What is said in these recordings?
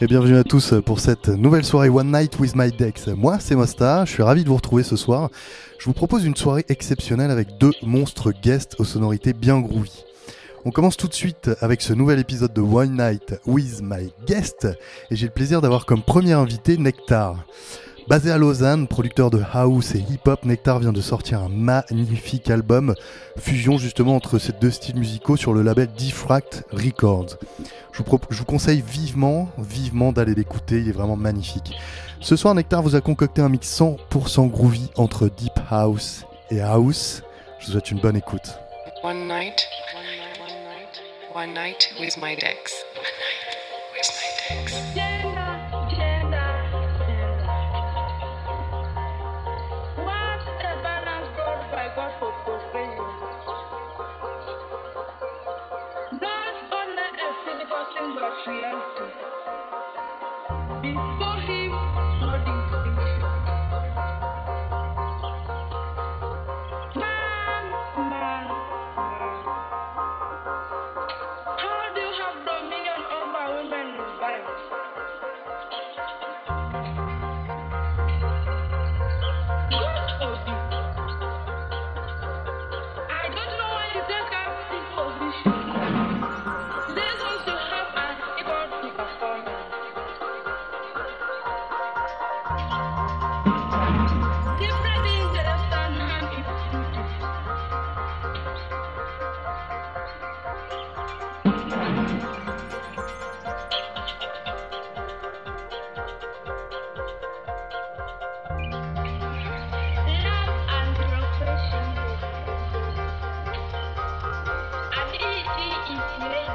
Et bienvenue à tous pour cette nouvelle soirée One Night with My Dex. Moi, c'est Mosta, je suis ravi de vous retrouver ce soir. Je vous propose une soirée exceptionnelle avec deux monstres guests aux sonorités bien groovy. On commence tout de suite avec ce nouvel épisode de One Night with My Guest et j'ai le plaisir d'avoir comme premier invité Nectar. Basé à Lausanne, producteur de house et hip-hop, Nectar vient de sortir un magnifique album, fusion justement entre ces deux styles musicaux sur le label Diffract Records. Je vous, conseille vivement, vivement d'aller l'écouter, il est vraiment magnifique. Ce soir, Nectar vous a concocté un mix 100% groovy entre deep house et house. Je vous souhaite une bonne écoute. One night, one night, one night, one night with my Dex. One night with my Dex.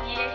耶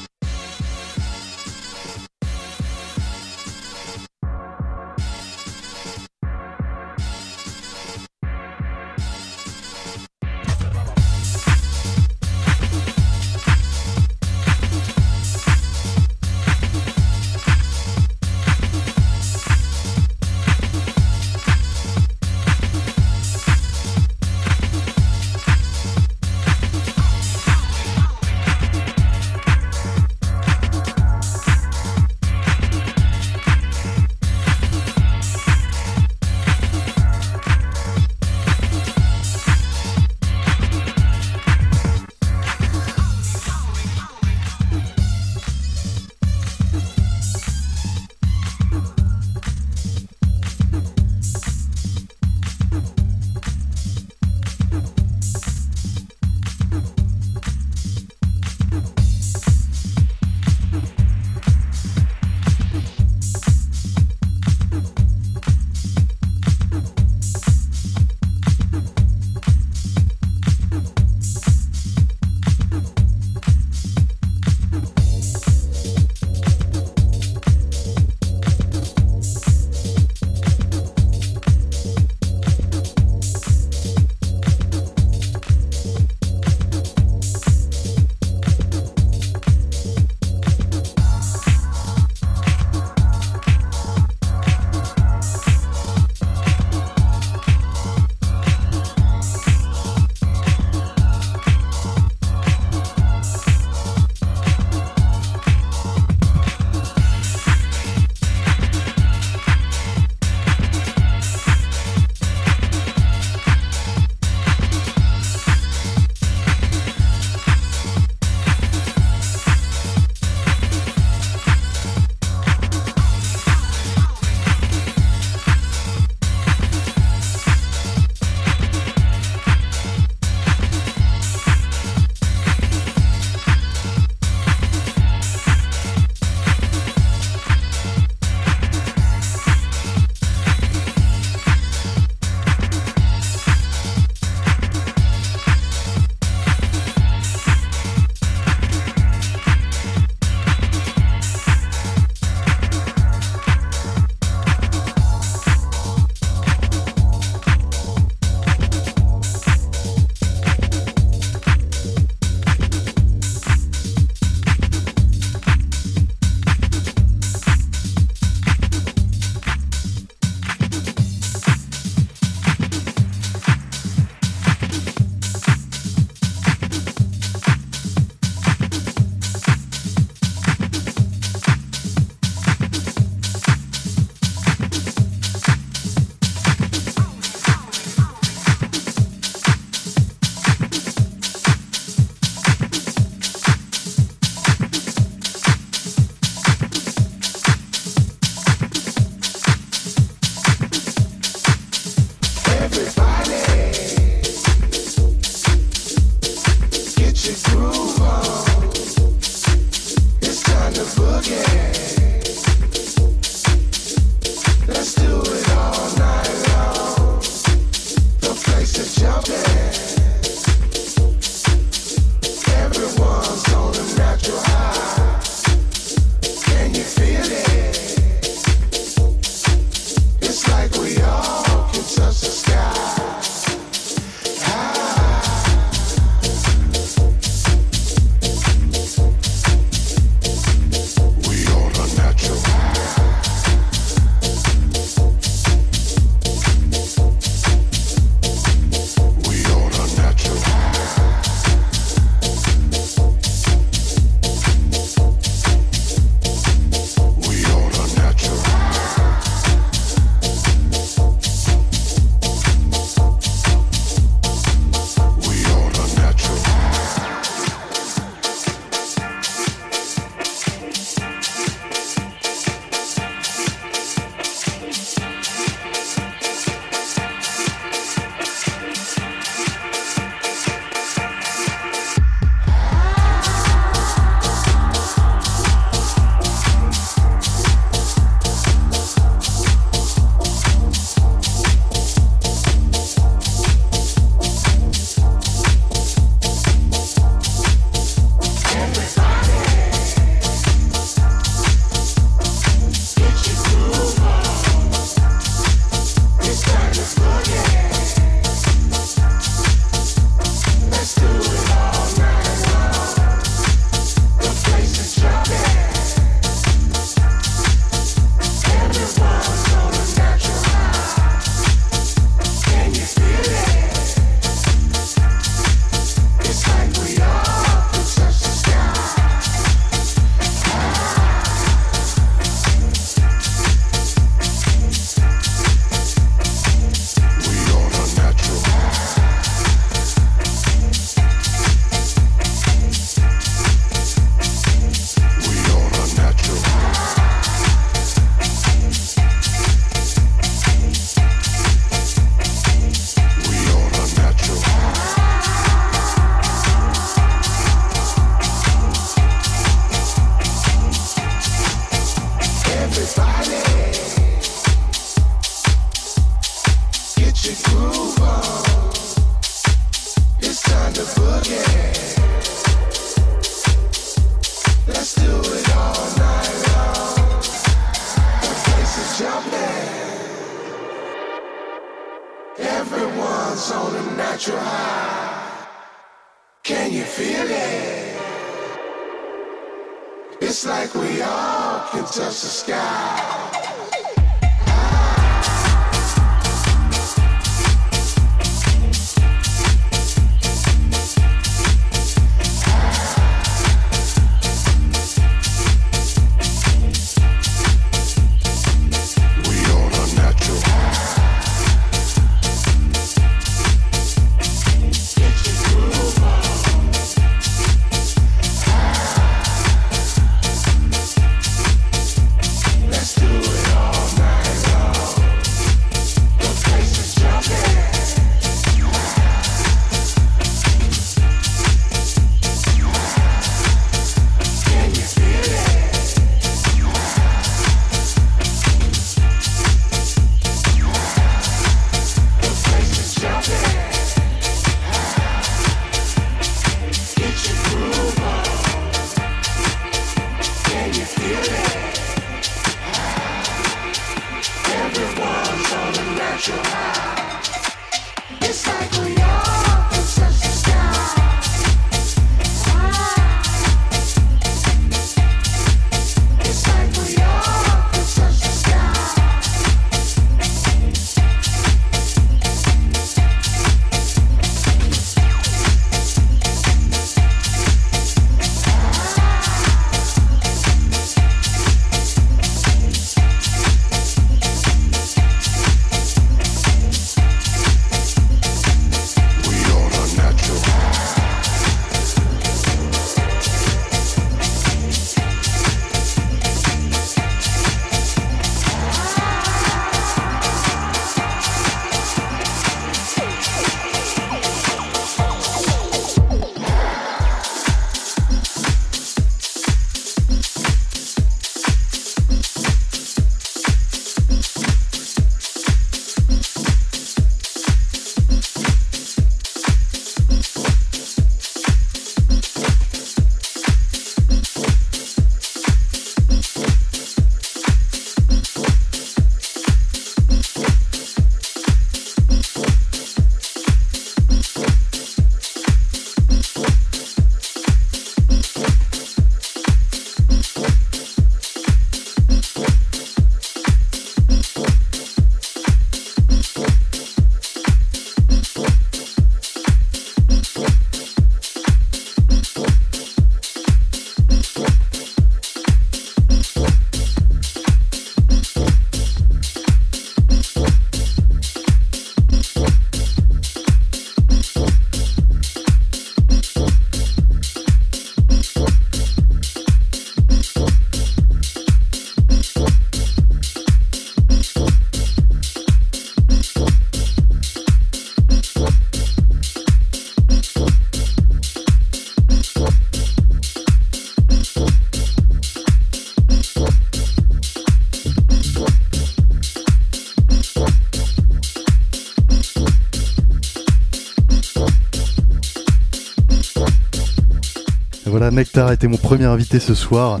Nectar était mon premier invité ce soir.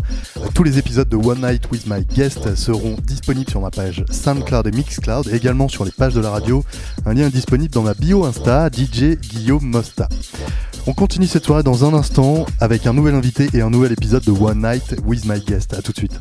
Tous les épisodes de One Night with My Guest seront disponibles sur ma page SoundCloud et Mixcloud et également sur les pages de la radio. Un lien est disponible dans ma bio Insta, DJ Guillaume Mosta. On continue cette soirée dans un instant avec un nouvel invité et un nouvel épisode de One Night with My Guest. A tout de suite.